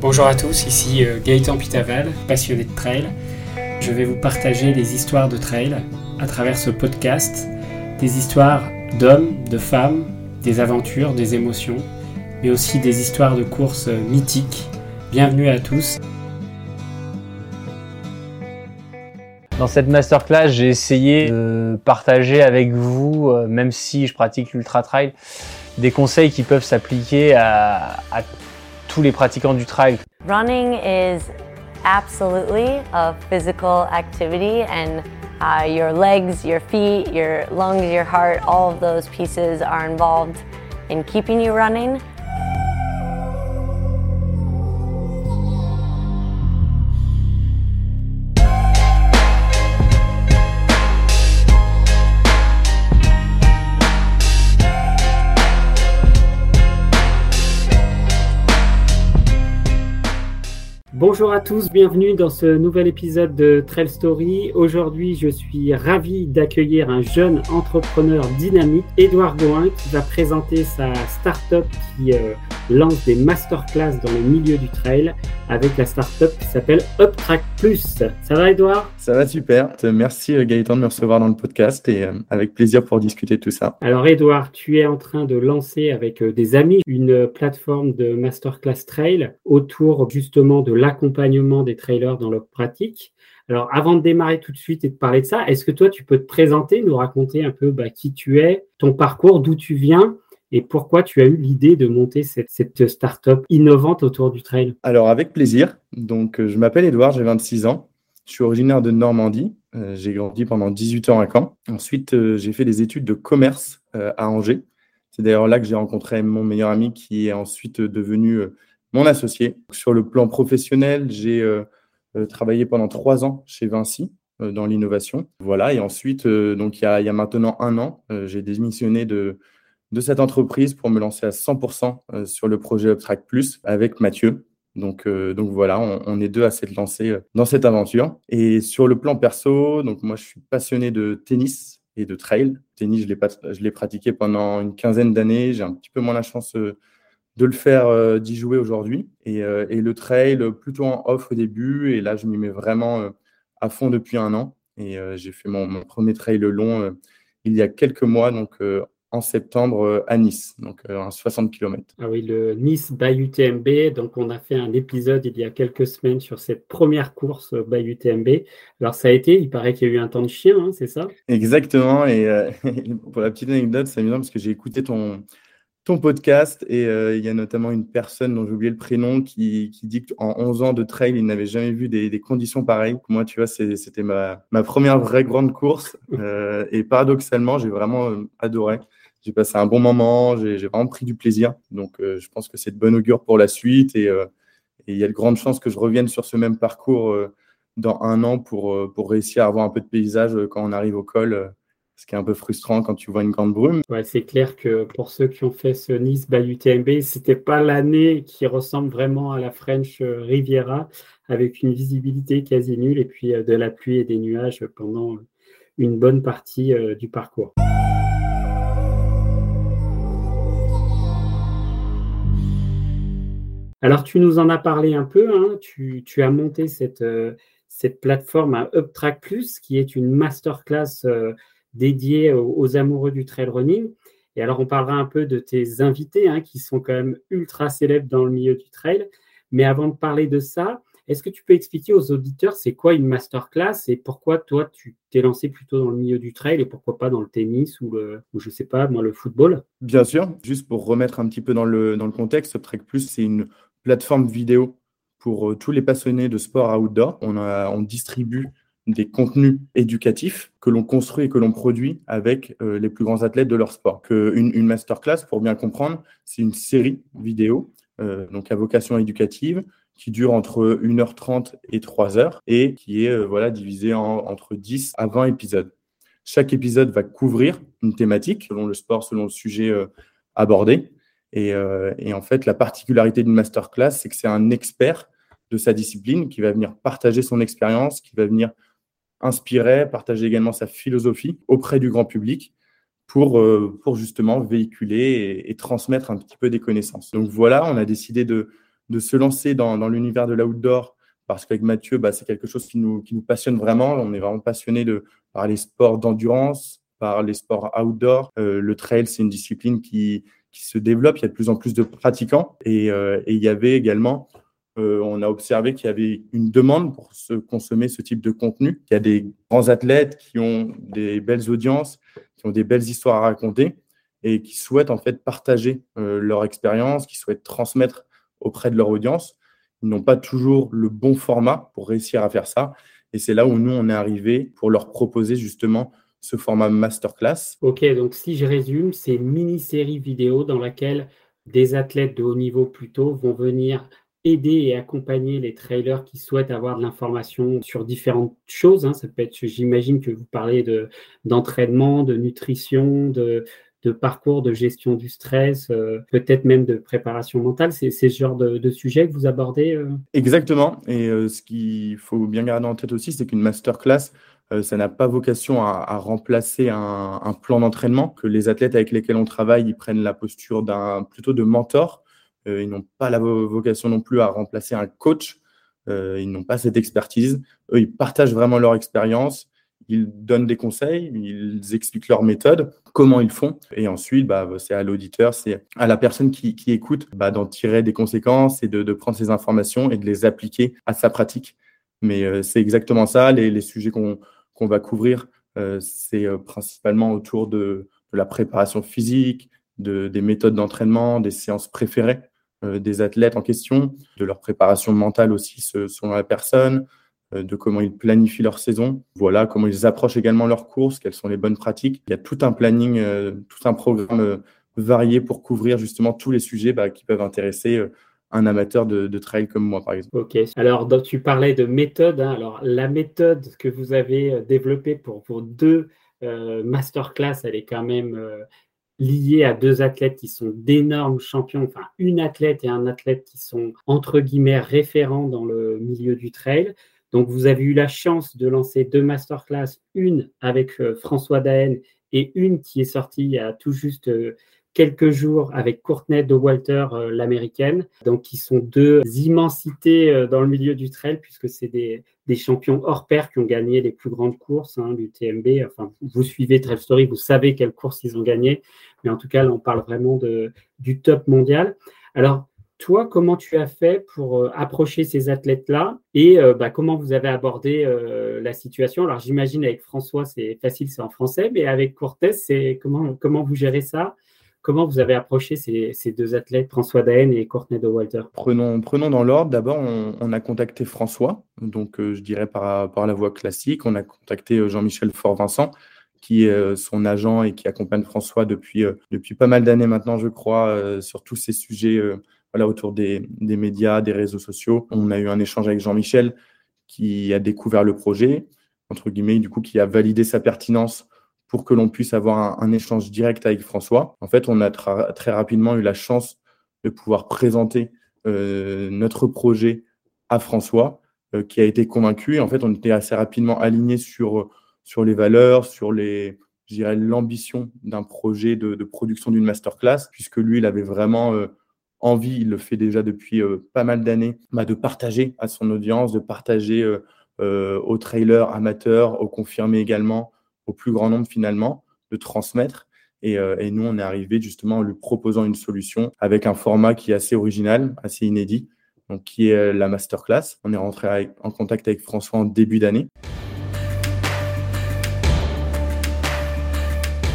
Bonjour à tous, ici euh, Gaëtan Pitaval, passionné de trail. Je vais vous partager des histoires de trail à travers ce podcast, des histoires d'hommes, de femmes, des aventures, des émotions, mais aussi des histoires de courses euh, mythiques. Bienvenue à tous. Dans cette masterclass, j'ai essayé de partager avec vous, euh, même si je pratique l'ultra trail, des conseils qui peuvent s'appliquer à, à tous les pratiquants du trail. Running is absolutely a physical activity and uh, your legs, your feet, your lungs, your heart, all of those pieces are involved in keeping you running. Bonjour à tous, bienvenue dans ce nouvel épisode de Trail Story. Aujourd'hui, je suis ravi d'accueillir un jeune entrepreneur dynamique, Édouard Goin, qui va présenter sa start-up qui euh, lance des masterclass dans le milieu du trail avec la start-up qui s'appelle UpTrack Plus. Ça va, Édouard? Ça va super. Merci euh, Gaëtan de me recevoir dans le podcast et euh, avec plaisir pour discuter de tout ça. Alors, Édouard, tu es en train de lancer avec des amis une plateforme de masterclass trail autour justement de la accompagnement des trailers dans leur pratique. Alors, avant de démarrer tout de suite et de parler de ça, est-ce que toi, tu peux te présenter, nous raconter un peu bah, qui tu es, ton parcours, d'où tu viens et pourquoi tu as eu l'idée de monter cette, cette start-up innovante autour du trail? Alors, avec plaisir. Donc, euh, je m'appelle Edouard, j'ai 26 ans. Je suis originaire de Normandie. Euh, j'ai grandi pendant 18 ans à Caen. Ensuite, euh, j'ai fait des études de commerce à Angers. C'est d'ailleurs là que j'ai rencontré mon meilleur ami qui est ensuite devenu mon associé. Sur le plan professionnel, j'ai euh, euh, travaillé pendant trois ans chez Vinci euh, dans l'innovation. Voilà, et ensuite, donc il y, a, maintenant un an, j'ai démissionné de, cette entreprise pour me lancer à 100% sur le projet Uptrack Plus avec Mathieu. Donc, donc voilà, on, on, est deux à s'être lancés dans cette aventure. Et sur le plan perso, donc moi je suis passionné de tennis et de trail. Tennis, je l'ai pratiqué pendant une quinzaine d'années. J'ai un petit peu moins la chance de le faire, euh, d'y jouer aujourd'hui. Euh, et, le trail, plutôt en off au début. Et là, je m'y mets vraiment euh, à fond depuis un an. Et j'ai fait mon, premier trail long il y a quelques mois, donc en septembre à Nice, donc à 60 km. Ah oui, le Nice by UTMB. Donc, on a fait un épisode il y a quelques semaines sur cette première course by UTMB. Alors, ça a été, il paraît qu'il y a eu un temps de chien, hein, c'est ça? Exactement. Et pour la petite anecdote, c'est amusant parce que j'ai écouté ton, ton podcast et euh, il y a notamment une personne dont j'ai oublié le prénom qui, qui dit qu'en 11 ans de trail, il n'avait jamais vu des, des, conditions pareilles. Moi, tu vois, c'était ma, ma, première vraie grande course euh, et paradoxalement, j'ai vraiment euh, adoré. J'ai passé un bon moment, j'ai vraiment pris du plaisir. Donc, je pense que c'est de bon augure pour la suite et, et, il y a de grandes chances que je revienne sur ce même parcours dans un an pour, pour réussir à avoir un peu de paysage quand on arrive au col ce qui est un peu frustrant quand tu vois une grande brume. Ouais, c'est clair que pour ceux qui ont fait ce Nice by UTMB, c'était pas l'année qui ressemble vraiment à la French Riviera, avec une visibilité quasi nulle et puis euh, de la pluie et des nuages pendant une bonne partie euh, du parcours. Alors, tu nous en as parlé un peu, hein. tu, as monté cette, euh, cette plateforme à UpTrack Plus, qui est une masterclass dédié aux, amoureux du trail running. Et alors, on parlera un peu de tes invités hein, qui sont quand même ultra célèbres dans le milieu du trail. Mais avant de parler de ça, est-ce que tu peux expliquer aux auditeurs c'est quoi une masterclass et pourquoi toi tu t'es lancé plutôt dans le milieu du trail et pourquoi pas dans le tennis ou, le, ou je sais pas, moi le football? Bien sûr, juste pour remettre un petit peu dans le, dans le contexte, Trek Plus c'est une plateforme vidéo pour euh, tous les passionnés de sport outdoor. On, on distribue des contenus éducatifs que l'on construit et que l'on produit avec euh, les plus grands athlètes de leur sport. Une, masterclass, pour bien comprendre, c'est une série vidéo, euh, donc à vocation éducative, qui dure entre 1h30 et 3h et qui est euh, voilà, divisée en, entre 10 à 20 épisodes. Chaque épisode va couvrir une thématique selon le sport, selon le sujet abordé. Et, en fait, la particularité d'une masterclass, c'est que c'est un expert de sa discipline qui va venir partager son expérience, qui va venir inspirer, partager également sa philosophie auprès du grand public pour, euh, pour justement véhiculer et, transmettre un petit peu des connaissances. Donc voilà, on a décidé de, de se lancer dans, dans l'univers de l'outdoor parce qu'avec Mathieu, bah, c'est quelque chose qui nous, qui nous passionne vraiment. On est vraiment passionné de, par les sports d'endurance, par les sports outdoor. Euh, le trail, c'est une discipline qui, qui se développe. Il y a de plus en plus de pratiquants. Et, euh, et il y avait également, euh, on a observé qu'il y avait une demande pour se consommer ce type de contenu. Il y a des grands athlètes qui ont des belles audiences, qui ont des belles histoires à raconter et qui souhaitent en fait partager leur expérience, qui souhaitent transmettre auprès de leur audience. Ils n'ont pas toujours le bon format pour réussir à faire ça. Et c'est là où nous, on est arrivé pour leur proposer justement ce format masterclass. Ok, donc si je résume, c'est une mini-série vidéo dans laquelle des athlètes de haut niveau plutôt vont venir aider et accompagner les trailers qui souhaitent avoir de l'information sur différentes choses. Hein. Ça peut être, j'imagine que vous parlez de, d'entraînement, de nutrition, de, de parcours, de gestion du stress, euh, peut-être même de préparation mentale. C'est ce genre de, sujet que vous abordez euh? Exactement. Et euh, ce qu'il faut bien garder en tête aussi, c'est qu'une masterclass, ça n'a pas vocation à, remplacer un, plan d'entraînement, que les athlètes avec lesquels on travaille, ils prennent la posture d'un plutôt de mentor. Ils n'ont pas la vocation non plus à remplacer un coach. ils n'ont pas cette expertise. Eux, ils partagent vraiment leur expérience ils donnent des conseils, ils expliquent leur méthode, comment ils font. Et ensuite, bah, c'est à l'auditeur, c'est à la personne qui, écoute bah, d'en tirer des conséquences et de, prendre ces informations et de les appliquer à sa pratique. Mais euh, c'est exactement ça, les, sujets qu'on va couvrir, euh, c'est euh, principalement autour de, la préparation physique, de, des méthodes d'entraînement, des séances préférées des athlètes en question, de leur préparation mentale aussi selon la personne, euh, de comment ils planifient leur saison, voilà, comment ils approchent également leurs courses, quelles sont les bonnes pratiques. Il y a tout un planning, euh, tout un programme euh, varié pour couvrir justement tous les sujets bah, qui peuvent intéresser un amateur de, trail comme moi, par exemple. Ok. Alors, tu parlais de méthode. Hein. Alors, la méthode que vous avez développée pour, pour deux masterclass, elle est quand même liée à deux athlètes qui sont d'énormes champions. Enfin, une athlète et un athlète qui sont entre guillemets référents dans le milieu du trail. Donc, vous avez eu la chance de lancer deux masterclass, une avec euh, François Daen et une qui est sortie il y a tout juste euh, quelques jours avec Courtney de Walter, euh, l'américaine. Donc, qui sont deux immensités dans le milieu du trail, puisque c'est des, champions hors pair qui ont gagné les plus grandes courses hein, du TMB. Enfin, vous suivez Trail Story, vous savez quelles courses ils ont gagné. Mais en tout cas, là, on parle vraiment du top mondial. Alors, toi, comment tu as fait pour euh, approcher ces athlètes-là et euh, bah, comment vous avez abordé euh, la situation? Alors, j'imagine avec François, c'est facile, c'est en français, mais avec Cortez, c'est comment, comment vous gérez ça? Comment vous avez approché ces, deux athlètes, François Daen et Courtney de Walter? Prenons, prenons dans l'ordre. D'abord, on, a contacté François, donc je dirais par, par la voie classique. On a contacté Jean-Michel Fort-Vincent, qui est son agent et qui accompagne François depuis, depuis pas mal d'années maintenant, je crois, sur tous ces sujets voilà, autour des, médias, des réseaux sociaux. On a eu un échange avec Jean-Michel qui a découvert le projet, entre guillemets, du coup, qui a validé sa pertinence pour que l'on puisse avoir un, échange direct avec François. En fait, on a très rapidement eu la chance de pouvoir présenter euh, notre projet à François, euh, qui a été convaincu. En fait, on était assez rapidement alignés sur, sur les valeurs, sur les, l'ambition d'un projet de, production d'une masterclass, puisque lui, il avait vraiment euh, envie, il le fait déjà depuis euh, pas mal d'années, bah, de partager à son audience, de partager euh, aux trailers amateurs, aux confirmés également, au plus grand nombre finalement, de transmettre. Et, nous, on est arrivé justement en lui proposant une solution avec un format qui est assez original, assez inédit, donc qui est la masterclass. On est rentré en contact avec François en début d'année.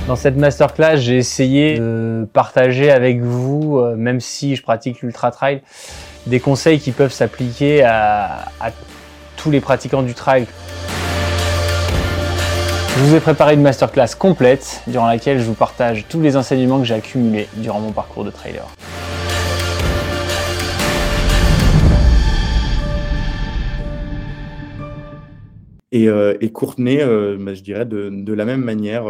Dans cette masterclass, j'ai essayé de partager avec vous, euh, même si je pratique l'ultra trail, des conseils qui peuvent s'appliquer à, tous les pratiquants du trail. Je vous ai préparé une masterclass complète durant laquelle je vous partage tous les enseignements que j'ai accumulés durant mon parcours de trailer. Et, euh, euh, bah, je dirais de, la même manière,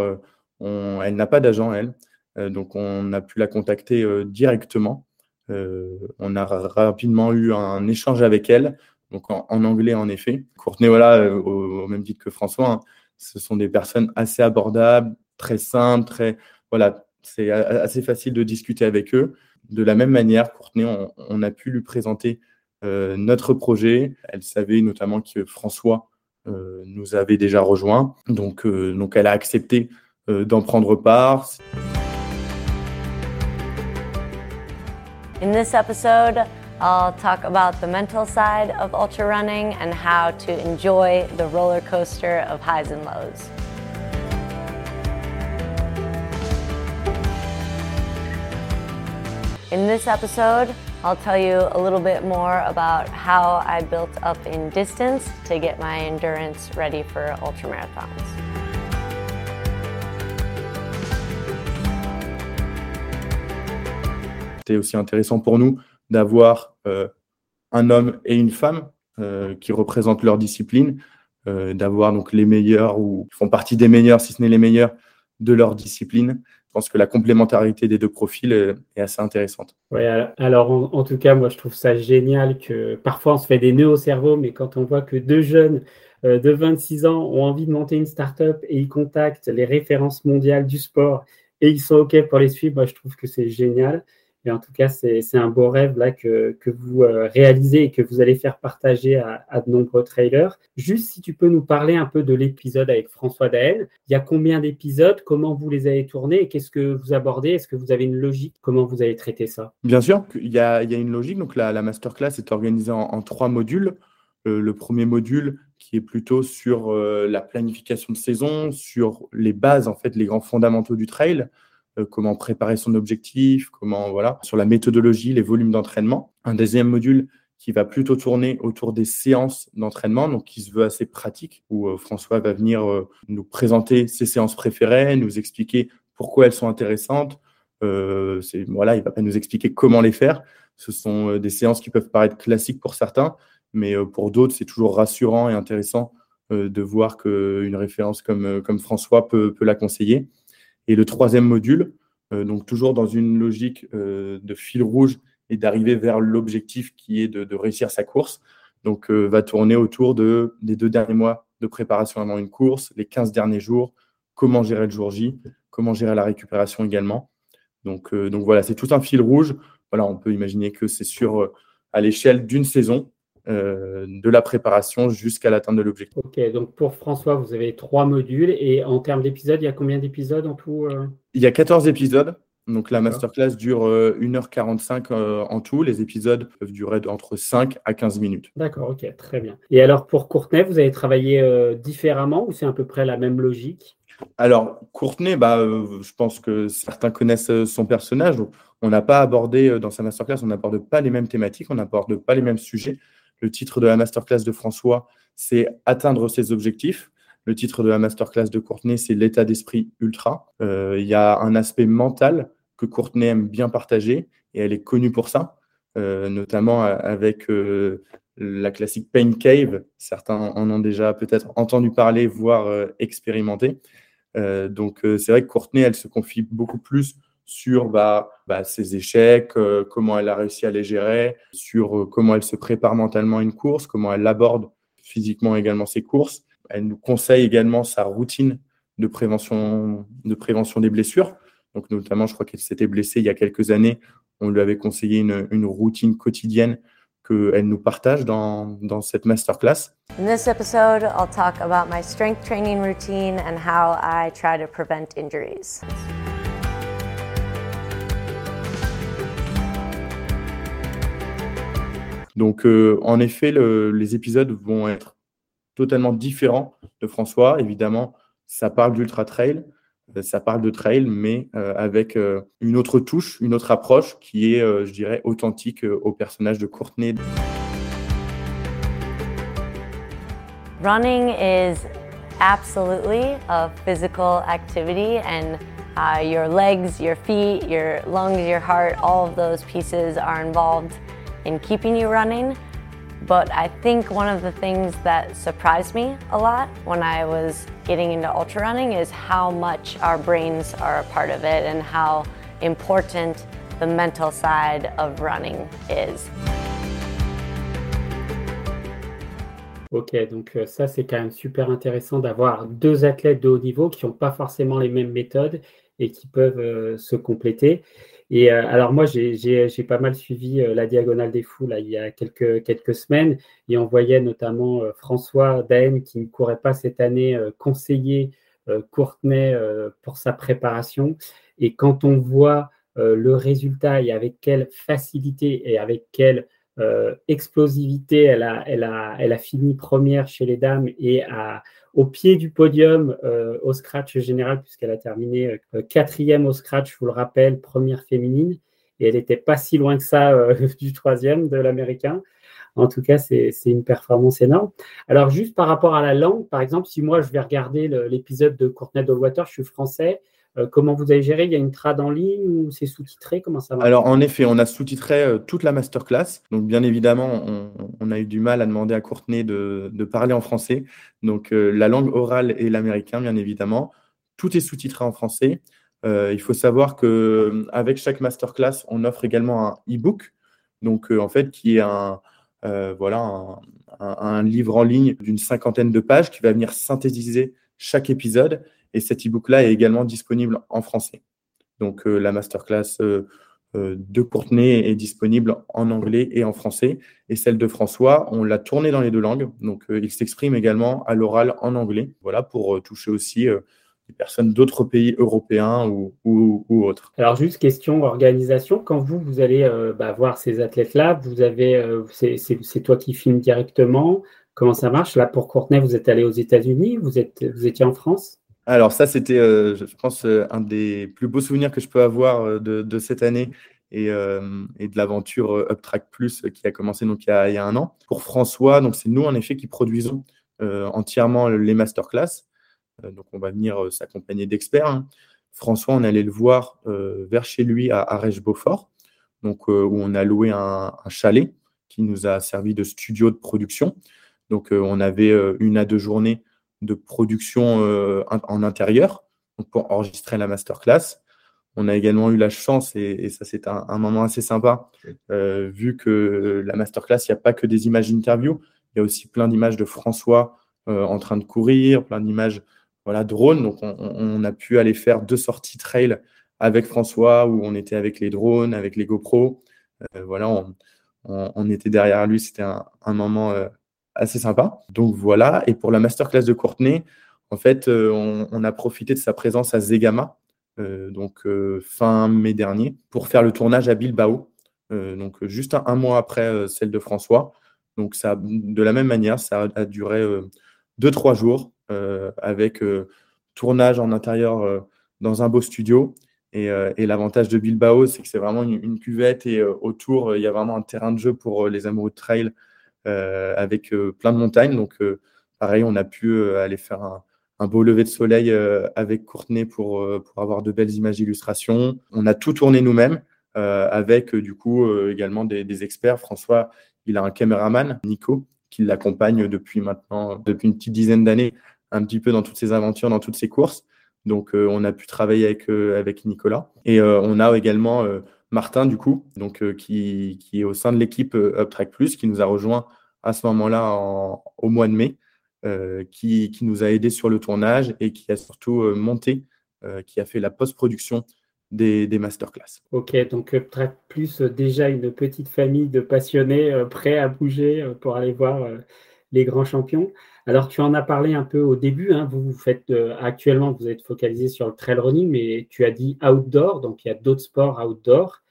elle n'a pas d'agent, elle. Euh, donc, on a pu la contacter euh, directement. Euh, on a rapidement eu un échange avec elle, donc en, anglais en effet. Courtenay, voilà, au, même titre que François, hein, ce sont des personnes assez abordables, très simples, très voilà, c'est assez facile de discuter avec eux. de la même manière, Courtenay, on, a pu lui présenter notre projet. Elle savait notamment que François nous avait déjà rejoint. Donc, donc elle a accepté Euh, d'en prendre part. In this episode, I'll talk about the mental side of ultra running and how to enjoy the roller coaster of highs and lows. In this episode, I'll tell you a little bit more about how I built up in distance to get my endurance ready for ultramarathons. C'était aussi intéressant pour nous d'avoir euh, un homme et une femme euh, qui représentent leur discipline, euh, d'avoir donc les meilleurs ou qui font partie des meilleurs, si ce n'est les meilleurs, de leur discipline. Je pense que la complémentarité des deux profils est, assez intéressante. Oui, alors en, tout cas, moi je trouve ça génial que parfois on se fait des nœuds au cerveau, mais quand on voit que deux jeunes de 26 ans ont envie de monter une start-up et ils contactent les références mondiales du sport et ils sont OK pour les suivre, moi je trouve que c'est génial. Et en tout cas, c'est un beau rêve là que, vous euh, réalisez et que vous allez faire partager à, de nombreux trailers. Juste si tu peux nous parler un peu de l'épisode avec François Daen. Il y a combien d'épisodes? Comment vous les avez tournés? Et qu'est-ce que vous abordez? Est-ce que vous avez une logique? Comment vous allez traiter ça? Bien sûr, il y, a, une logique. Donc la, masterclass est organisée en, trois modules. Euh, le premier module qui est plutôt sur euh, la planification de saison, sur les bases, en fait, les grands fondamentaux du trail. Euh, comment préparer son objectif, comment voilà, sur la méthodologie, les volumes d'entraînement. Un deuxième module qui va plutôt tourner autour des séances d'entraînement, donc qui se veut assez pratique, où euh, François va venir euh, nous présenter ses séances préférées, nous expliquer pourquoi elles sont intéressantes. Euh, voilà, il va pas nous expliquer comment les faire. Ce sont des séances qui peuvent paraître classiques pour certains, mais pour d'autres, c'est toujours rassurant et intéressant de voir qu'une référence comme, comme François peut, peut la conseiller. Et le troisième module, euh, donc toujours dans une logique euh, de fil rouge et d'arriver vers l'objectif qui est de, réussir sa course, donc euh, va tourner autour de, des deux derniers mois de préparation avant une course, les 15 derniers jours, comment gérer le jour J, comment gérer la récupération également. Donc, donc voilà, c'est tout un fil rouge. Voilà, on peut imaginer que c'est sur à l'échelle d'une saison, euh, de la préparation jusqu'à l'atteinte de l'objectif. Ok, donc pour François, vous avez trois modules et en termes d'épisodes, il y a combien d'épisodes en tout euh? Il y a 14 épisodes. Donc la masterclass dure 1h45 euh, en tout. Les épisodes peuvent durer entre 5 à 15 minutes. D'accord, ok, très bien. Et alors pour Courtenay, vous avez travaillé différemment ou c'est à peu près la même logique? Alors, Courtenay, bah, je pense que certains connaissent son personnage. on n'a pas abordé dans sa masterclass, on n'aborde pas les mêmes thématiques, on n'aborde pas les mêmes sujets. Le titre de la masterclass de François, c'est Atteindre ses objectifs. Le titre de la masterclass de Courtenay, c'est L'état d'esprit ultra. Euh, il y a un aspect mental que Courtenay aime bien partager et elle est connue pour ça, euh, notamment avec euh, la classique Pain Cave. Certains en ont déjà peut-être entendu parler, voire expérimenté. donc c'est vrai que Courtenay, elle se confie beaucoup plus sur bah, bah, ses échecs, euh, comment elle a réussi à les gérer, sur euh, comment elle se prépare mentalement à une course, comment elle aborde physiquement également ses courses. Elle nous conseille également sa routine de prévention, de prévention des blessures. Donc notamment, je crois qu'elle s'était blessée il y a quelques années. On lui avait conseillé une, une routine quotidienne qu'elle nous partage dans, dans cette masterclass. In this episode, I'll talk about my strength training routine and how I try to prevent injuries. Donc, euh, en effet, les épisodes vont être totalement différents de François. Évidemment, ça parle d'ultra trail, euh, ça parle de trail, mais euh, avec une autre touche, une autre approche qui est, je dirais, authentique au personnage de Courtenay. Running is absolutely a physical activity and uh, your legs, your feet, your lungs, your heart, all of those pieces are involved in keeping you running. But I think one of the things that surprised me a lot when I was getting into ultra running is how much our brains are a part of it and how important the mental side of running is. Ok, donc euh, ça c'est quand même super intéressant d'avoir deux athlètes de haut niveau qui n'ont pas forcément les mêmes méthodes et qui peuvent euh, se compléter. Et alors moi, j'ai pas mal suivi la Diagonale des Fous là, il y a quelques, quelques semaines et on voyait notamment François Daen qui ne courait pas cette année conseiller Courtenay pour sa préparation. Et quand on voit le résultat et avec quelle facilité et avec quelle euh, explosivité, elle a, elle, a, elle a fini première chez les dames et à, au pied du podium euh, au scratch général, puisqu'elle a terminé euh, quatrième au scratch, je vous le rappelle, première féminine. Et elle n'était pas si loin que ça du troisième de l'américain. En tout cas, c'est une performance énorme. Alors, juste par rapport à la langue, par exemple, si moi je vais regarder l'épisode de Courtney Dollwater, je suis français, euh, comment vous avez géré? Il y a une trad en ligne ou c'est sous-titré? Comment ça marche Alors, en effet, on a sous-titré euh, toute la masterclass. Donc, bien évidemment, on, a eu du mal à demander à Courtenay de, parler en français. Donc, euh, la langue orale et l'américain, bien évidemment. Tout est sous-titré en français. il faut savoir qu'avec chaque masterclass, on offre également un e-book. Donc, en fait, qui est un, voilà, un livre en ligne d'une cinquantaine de pages qui va venir synthétiser chaque épisode et cet e-book-là est également disponible en français. Donc euh, la masterclass euh, euh, de Courtenay est disponible en anglais et en français. Et celle de François, on l'a tournée dans les deux langues. Donc il s'exprime également à l'oral en anglais. Voilà, pour toucher aussi des personnes d'autres pays européens ou, autres. Alors juste question organisation, quand vous allez bah, voir ces athlètes-là, vous avez c'est toi qui filmes directement. Comment ça marche? Là pour Courtenay, vous êtes allé aux États-Unis, vous étiez en France? Alors ça, c'était, euh, je pense, euh, un des plus beaux souvenirs que je peux avoir euh, de, cette année et, de l'aventure UpTrack Plus qui a commencé donc il y a, un an. Pour François, donc c'est nous en effet qui produisons entièrement les masterclass. donc on va venir s'accompagner d'experts. Hein. François, on allait le voir vers chez lui à Arèche-Beaufort, donc où on a loué un, un, chalet qui nous a servi de studio de production. Donc on avait une à deux journées de production euh, en intérieur pour enregistrer la masterclass. On a également eu la chance, et, ça c'est un, moment assez sympa, euh, vu que la masterclass, il n'y a pas que des images d'interview, il y a aussi plein d'images de François euh, en train de courir, plein d'images voilà, drones. Donc on, a pu aller faire deux sorties trail avec François, où on était avec les drones, avec les GoPro. voilà, on, était derrière lui, c'était un, un, moment assez sympa. Donc voilà, et pour la masterclass de Courtenay, en fait, euh, on, a profité de sa présence à Zegama, euh, donc euh, fin mai dernier, pour faire le tournage à Bilbao, donc juste un, mois après celle de François. Donc ça, de la même manière, ça a, duré deux trois jours avec tournage en intérieur dans un beau studio. Et, l'avantage de Bilbao, c'est que c'est vraiment une, cuvette et autour, il y a vraiment un terrain de jeu pour les amoureux de trail avec euh, plein de montagnes. Donc, euh, pareil, on a pu aller faire un, beau lever de soleil avec Courtenay pour, pour avoir de belles images d'illustration. On a tout tourné nous-mêmes avec du coup également des, experts. François, il a un caméraman, Nico, qui l'accompagne depuis maintenant, depuis une petite dizaine d'années, un petit peu dans toutes ses aventures, dans toutes ses courses. Donc, on a pu travailler avec, avec Nicolas. Et on a également Martin, du coup, donc, euh, qui, est au sein de l'équipe euh, UpTrack Plus, qui nous a rejoint à ce moment-là au mois de mai, euh, qui, nous a aidé sur le tournage et qui a surtout monté, qui a fait la post-production des, masterclass. Ok, donc UpTrack Plus, déjà une petite famille de passionnés prêts à bouger pour aller voir les grands champions. Alors, tu en as parlé un peu au début. Hein, vous, faites actuellement, vous êtes focalisé sur le trail running, mais tu as dit outdoor, donc il y a d'autres sports outdoor.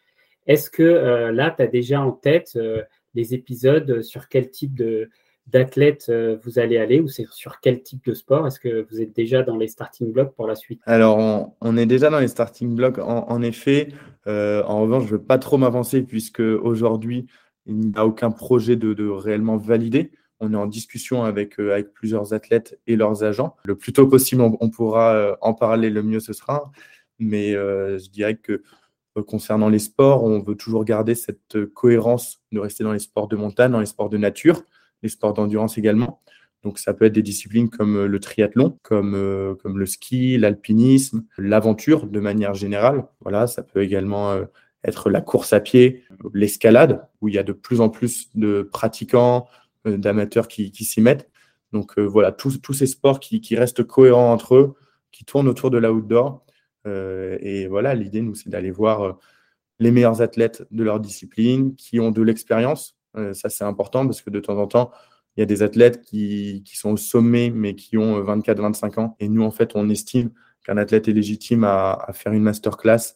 Est-ce que euh, là, tu as déjà en tête euh, les épisodes sur quel type de, d'athlète euh, vous allez aller ou c'est sur quel type de sport? Est-ce que vous êtes déjà dans les starting blocks pour la suite? Alors, on, est déjà dans les starting blocks, en, effet. en revanche, je ne veux pas trop m'avancer puisque aujourd'hui, il n'y a aucun projet de, réellement validé. On est en discussion avec, avec plusieurs athlètes et leurs agents. Le plus tôt possible, on, pourra en parler, le mieux ce sera. Mais je dirais que euh, concernant les sports, on veut toujours garder cette euh, cohérence de rester dans les sports de montagne, dans les sports de nature, les sports d'endurance également. Donc ça peut être des disciplines comme euh, le triathlon, comme, comme le ski, l'alpinisme, l'aventure de manière générale. Voilà, ça peut également être la course à pied, l'escalade, où il y a de plus en plus de pratiquants, d'amateurs qui, qui s'y mettent. Donc voilà, tous, ces sports qui, qui restent cohérents entre eux, qui tournent autour de l'outdoor euh, et voilà, l'idée, nous, c'est d'aller voir euh, les meilleurs athlètes de leur discipline, qui ont de l'expérience. ça, c'est important parce que de temps en temps, il y a des athlètes qui, qui sont au sommet, mais qui ont 24-25 ans. Et nous, en fait, on estime qu'un athlète est légitime à, à, faire une masterclass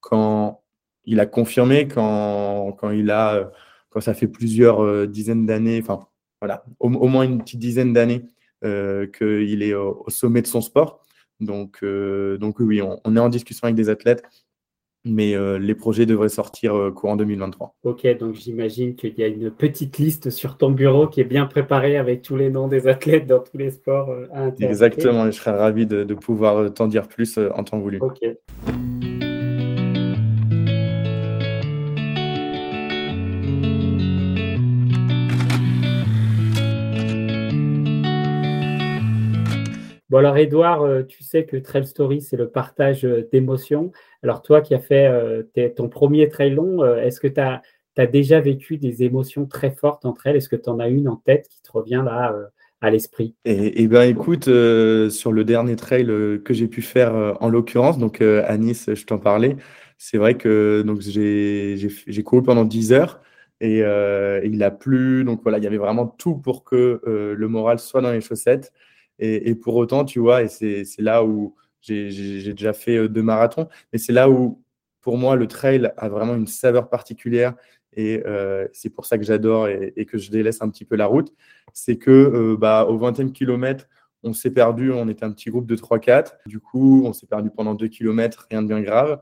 quand il a confirmé, quand, quand il a, quand ça fait plusieurs dizaines d'années, enfin, voilà, au, moins une petite dizaine d'années euh, qu'il est au, sommet de son sport. Donc, euh, donc oui, on, est en discussion avec des athlètes, mais euh, les projets devraient sortir courant 2023. Ok, donc j'imagine qu'il y a une petite liste sur ton bureau qui est bien préparée avec tous les noms des athlètes dans tous les sports. Exactement, et je serais ravi de, de pouvoir t'en dire plus en temps voulu. Ok. Bon, alors, Edouard, euh, tu sais que Trail Story, c'est le partage euh, d'émotions. Alors, toi qui as fait euh, ton premier trail long, est-ce que tu as, déjà vécu des émotions très fortes entre elles? Est-ce que tu en as une en tête qui te revient là à l'esprit? Eh, eh bien, écoute, sur le dernier trail que j'ai pu faire en l'occurrence, donc à Nice, je t'en parlais, c'est vrai que donc j'ai couru pendant 10 heures. Et, il a plu, donc voilà, il y avait vraiment tout pour que le moral soit dans les chaussettes. Et, pour autant, tu vois, et c'est là où j'ai déjà fait euh, deux marathons, mais c'est là où, pour moi, le trail a vraiment une saveur particulière. Et euh, c'est pour ça que j'adore et, que je délaisse un petit peu la route. C'est que euh, bah, au 20e kilomètre, on s'est perdu, on était un petit groupe de 3-4. Du coup, on s'est perdu pendant 2 km, rien de bien grave.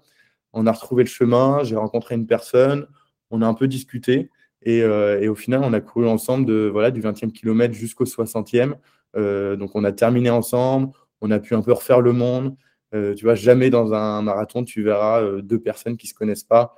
On a retrouvé le chemin, j'ai rencontré une personne, on a un peu discuté. Et, au final, on a couru ensemble de, voilà, du 20e kilomètre jusqu'au 60e. Euh, donc on a terminé ensemble, on a pu un peu refaire le monde. Euh, tu vois, jamais dans un marathon, tu verras euh, deux personnes qui ne se connaissent pas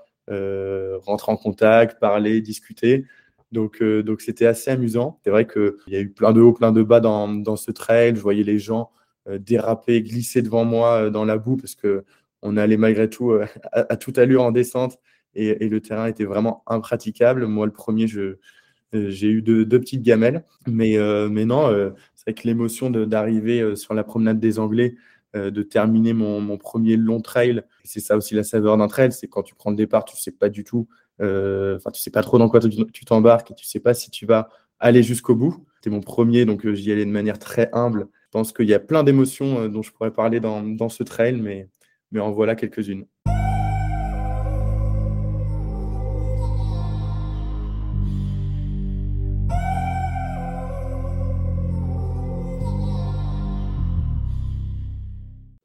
rentrer en contact, parler, discuter. Donc, donc c'était assez amusant. C'est vrai qu'il y a eu plein de hauts, plein de bas dans, dans ce trail. Je voyais les gens déraper, glisser devant moi dans la boue parce que on allait malgré tout à, toute allure en descente et, et, le terrain était vraiment impraticable. Moi, le premier, je, j'ai eu deux, petites gamelles, mais, mais non, avec l'émotion d'arriver euh, sur la promenade des Anglais, euh, de terminer mon, premier long trail. C'est ça aussi la saveur d'un trail, c'est quand tu prends le départ, tu sais pas du tout, euh, enfin tu sais pas trop dans quoi tu t'embarques et tu sais pas si tu vas aller jusqu'au bout. C'était mon premier, donc j'y allais de manière très humble. Je pense qu'il y a plein d'émotions dont je pourrais parler dans, dans ce trail, mais, mais en voilà quelques-unes.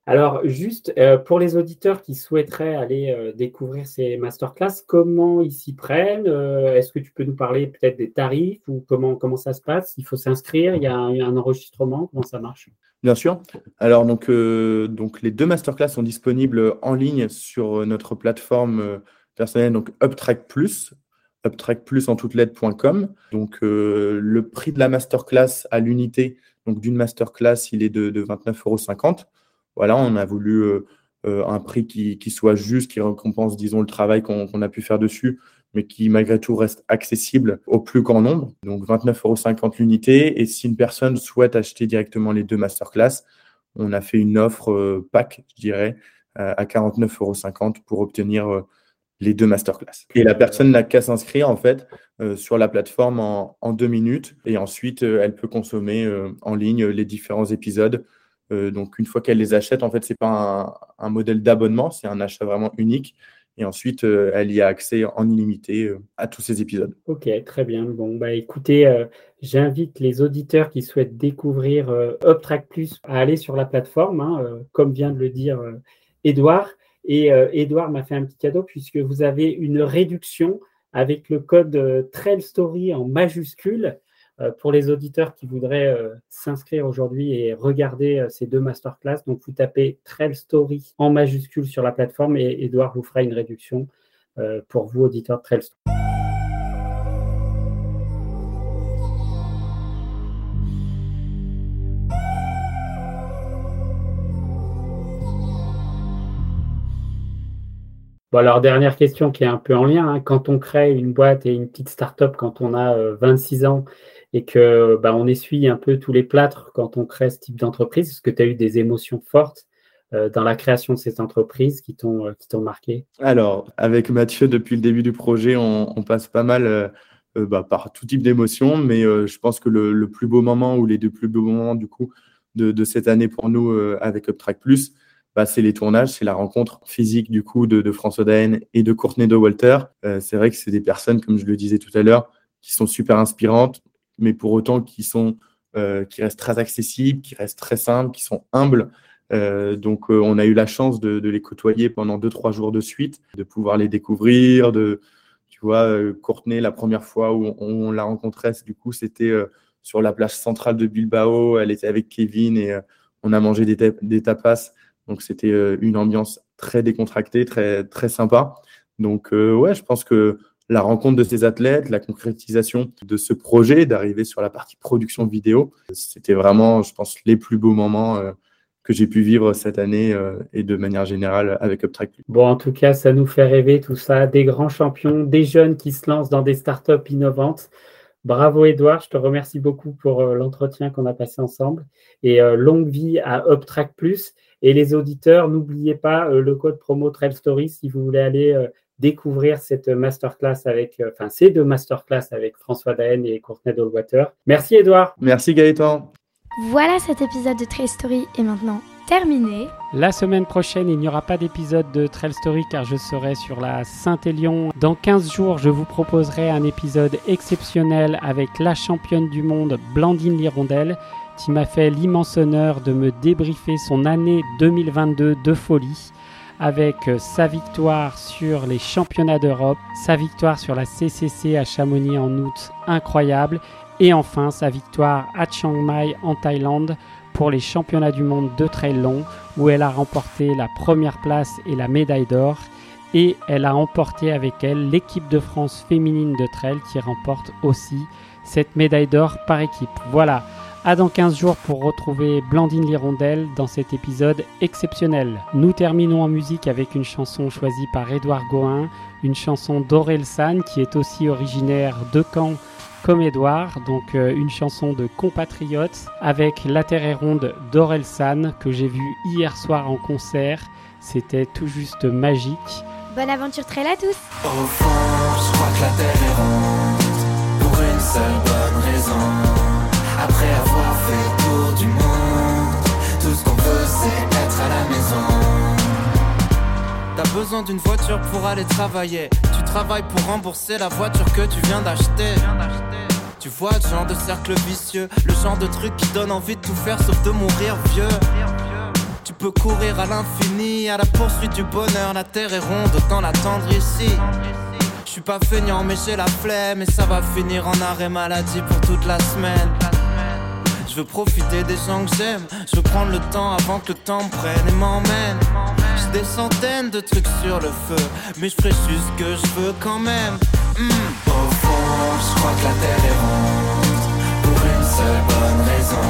Alors, juste euh, pour les auditeurs qui souhaiteraient aller euh, découvrir ces masterclass, comment ils s'y prennent euh, Est-ce que tu peux nous parler peut-être des tarifs ou comment, comment ça se passe? Il faut s'inscrire, il y a un, enregistrement, comment ça marche? Bien sûr. Alors, donc, les deux masterclass sont disponibles en ligne sur notre plateforme personnelle, donc UpTrack Plus, UpTrack Plus en toutes lettres.com. Donc, le prix de la masterclass à l'unité, donc d'une masterclass, il est de, de 29,50 euros voilà, on a voulu euh, euh, un prix qui, soit juste, qui récompense, disons, le travail qu'on a pu faire dessus, mais qui malgré tout reste accessible au plus grand nombre. Donc 29,50 euros l'unité. Et si une personne souhaite acheter directement les deux masterclass, on a fait une offre euh, pack, je dirais, à 49,50 euros pour obtenir les deux masterclass. Et la personne n'a qu'à s'inscrire en fait sur la plateforme en, deux minutes et ensuite elle peut consommer en ligne les différents épisodes euh, donc, une fois qu'elle les achète, en fait, ce n'est pas un, modèle d'abonnement, c'est un achat vraiment unique. Et ensuite, euh, elle y a accès en illimité euh, à tous ces épisodes. Ok, très bien. Bon, bah écoutez, j'invite les auditeurs qui souhaitent découvrir UpTrack Plus à aller sur la plateforme, hein, comme vient de le dire Edouard. Et Edouard m'a fait un petit cadeau puisque vous avez une réduction avec le code Trail Story en majuscule pour les auditeurs qui voudraient euh, s'inscrire aujourd'hui et regarder euh, ces deux masterclass, donc vous tapez Trail Story en majuscule sur la plateforme et Edouard vous fera une réduction pour vous, auditeurs Trail Story. Bon, alors, dernière question qui est un peu en lien. Hein. Quand on crée une boîte et une petite start-up quand on a 26 ans et que bah, on essuie un peu tous les plâtres quand on crée ce type d'entreprise Est-ce que tu as eu des émotions fortes dans la création de cette entreprise qui t'ont marqué? Alors, avec Mathieu, depuis le début du projet, on, passe pas mal bah, par tout type d'émotions, mais je pense que le, plus beau moment ou les deux plus beaux moments du coup de, cette année pour nous avec UpTrack Plus, bah, c'est les tournages, c'est la rencontre physique du coup de, François Daen et de Courtney de Walter. c'est vrai que c'est des personnes, comme je le disais tout à l'heure, qui sont super inspirantes, mais pour autant qui sont euh, qui restent très accessibles, qui restent très simples, qui sont humbles. Euh, donc, euh, on a eu la chance de, les côtoyer pendant deux, trois jours de suite, de pouvoir les découvrir. De, tu vois, Courtenay, la première fois où on, l'a rencontrée, du coup, c'était sur la plage centrale de Bilbao. Elle était avec Kevin et on a mangé des, des tapas. Donc, c'était une ambiance très décontractée, très, très sympa. Donc, ouais, je pense que la rencontre de ces athlètes, la concrétisation de ce projet, d'arriver sur la partie production vidéo. C'était vraiment, je pense, les plus beaux moments euh, que j'ai pu vivre cette année euh, et de manière générale avec UpTrack. Bon, en tout cas, ça nous fait rêver tout ça, des grands champions, des jeunes qui se lancent dans des startups innovantes. Bravo Edouard, je te remercie beaucoup pour euh, l'entretien qu'on a passé ensemble et longue vie à UpTrack. Et les auditeurs, n'oubliez pas le code promo Trail Story si vous voulez aller découvrir cette masterclass avec, euh, enfin, ces deux masterclass avec François Daen et Courtney Dolwater. Merci Edouard. Merci Gaëtan. Voilà cet épisode de Trail Story est maintenant terminé. La semaine prochaine, il n'y aura pas d'épisode de Trail Story car je serai sur la Saint-Élion. Dans 15 jours, je vous proposerai un épisode exceptionnel avec la championne du monde Blandine Lirondelle qui m'a fait l'immense honneur de me débriefer son année 2022 de folie avec euh, sa victoire sur les championnats d'Europe, sa victoire sur la CCC à Chamonix en août, incroyable, et enfin sa victoire à Chiang Mai en Thaïlande pour les championnats du monde de trail long, où elle a remporté la première place et la médaille d'or, et elle a emporté avec elle l'équipe de France féminine de trail qui remporte aussi cette médaille d'or par équipe. Voilà. À dans 15 jours pour retrouver Blandine Lirondelle dans cet épisode exceptionnel. Nous terminons en musique avec une chanson choisie par Édouard Goin, une chanson d'Aurel San qui est aussi originaire de Caen comme Édouard, donc euh, une chanson de compatriotes avec La Terre est ronde d'Aurel San que j'ai vu hier soir en concert. C'était tout juste magique. Bonne aventure trail à tous Au fond, je crois que la Terre est ronde pour une seule bonne raison après avoir fait le tour du monde, tout ce qu'on veut c'est être à la maison. T'as besoin d'une voiture pour aller travailler. Tu travailles pour rembourser la voiture que tu viens d'acheter. Tu vois le genre de cercle vicieux, le genre de truc qui donne envie de tout faire sauf de mourir vieux. Tu peux courir à l'infini, à la poursuite du bonheur. La terre est ronde, autant l'attendre ici. Je suis pas feignant, mais j'ai la flemme. Et ça va finir en arrêt maladie pour toute la semaine. Je veux profiter des gens que j'aime. Je veux prendre le temps avant que le temps me prenne et m'emmène. J'ai des centaines de trucs sur le feu, mais je ferai juste ce que je veux quand même. Hmm. Au fond, je crois que la terre est ronde pour une seule bonne raison.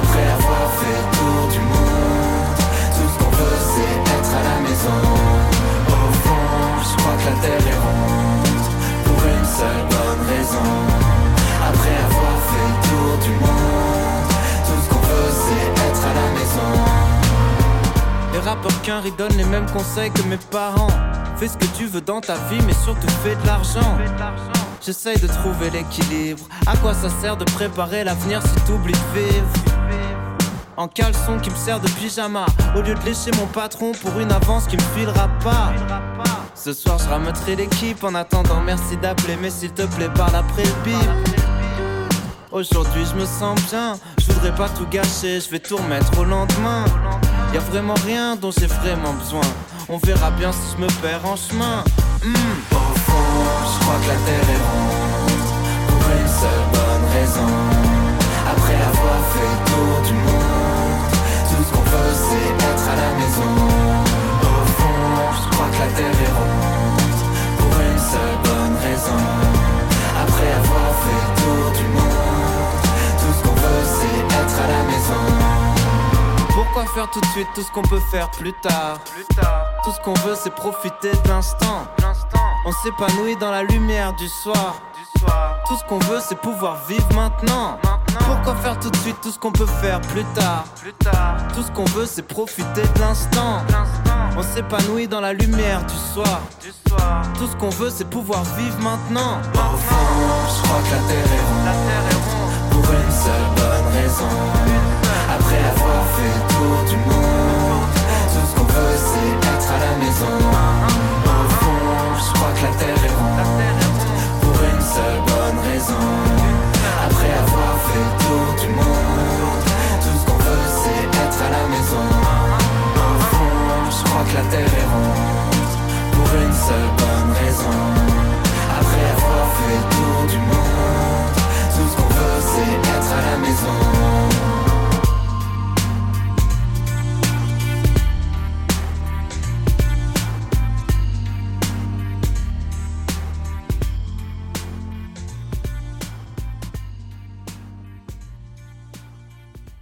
Après avoir fait le tour du monde, tout ce qu'on veut c'est être à la maison. Au fond, je crois que la terre est ronde pour une seule bonne raison. Après avoir fait le tour du monde être à la maison. Les rappeurs qu'un donnent les mêmes conseils que mes parents. Fais ce que tu veux dans ta vie, mais surtout fais de l'argent. J'essaye de trouver l'équilibre. À quoi ça sert de préparer l'avenir si t'oublies de vivre? En caleçon qui me sert de pyjama Au lieu de lécher mon patron pour une avance qui me filera pas Ce soir je rameutrai l'équipe En attendant merci d'appeler Mais s'il te plaît parle après le bip Aujourd'hui je me sens bien, je voudrais pas tout gâcher, je vais tout remettre au lendemain. Y vraiment rien dont j'ai vraiment besoin. On verra bien si je me perds en chemin. Hmm. Au fond, je crois que la terre est ronde pour une seule bonne raison. Après avoir fait le tour du monde, tout ce qu'on veut c'est être à la maison. Au fond, je crois que la terre est ronde pour une seule bonne raison. Après avoir fait le tour du monde c'est être à la maison. Pourquoi faire tout de suite tout ce qu'on peut faire plus tard, Tout ce qu'on veut c'est profiter de l'instant. On s'épanouit dans la lumière du soir. Tout ce qu'on veut c'est pouvoir vivre maintenant. maintenant. Pourquoi faire tout de suite tout ce qu'on peut faire plus tard? Tout ce qu'on veut c'est profiter de l'instant. On s'épanouit dans la lumière du soir. Tout ce qu'on veut c'est pouvoir vivre maintenant. Au fond, je crois que la terre est ronde. Pour une seule bonne raison. Après avoir fait le tour du monde, tout ce qu'on veut c'est être à la maison. Au fond, je crois que la terre est ronde. Pour une seule bonne raison. Après avoir fait le tour du monde, tout ce qu'on veut c'est être à la maison la terre est ronde Pour une seule bonne raison. Après avoir fait le tour du monde Tout ce qu'on veut c'est être à la maison.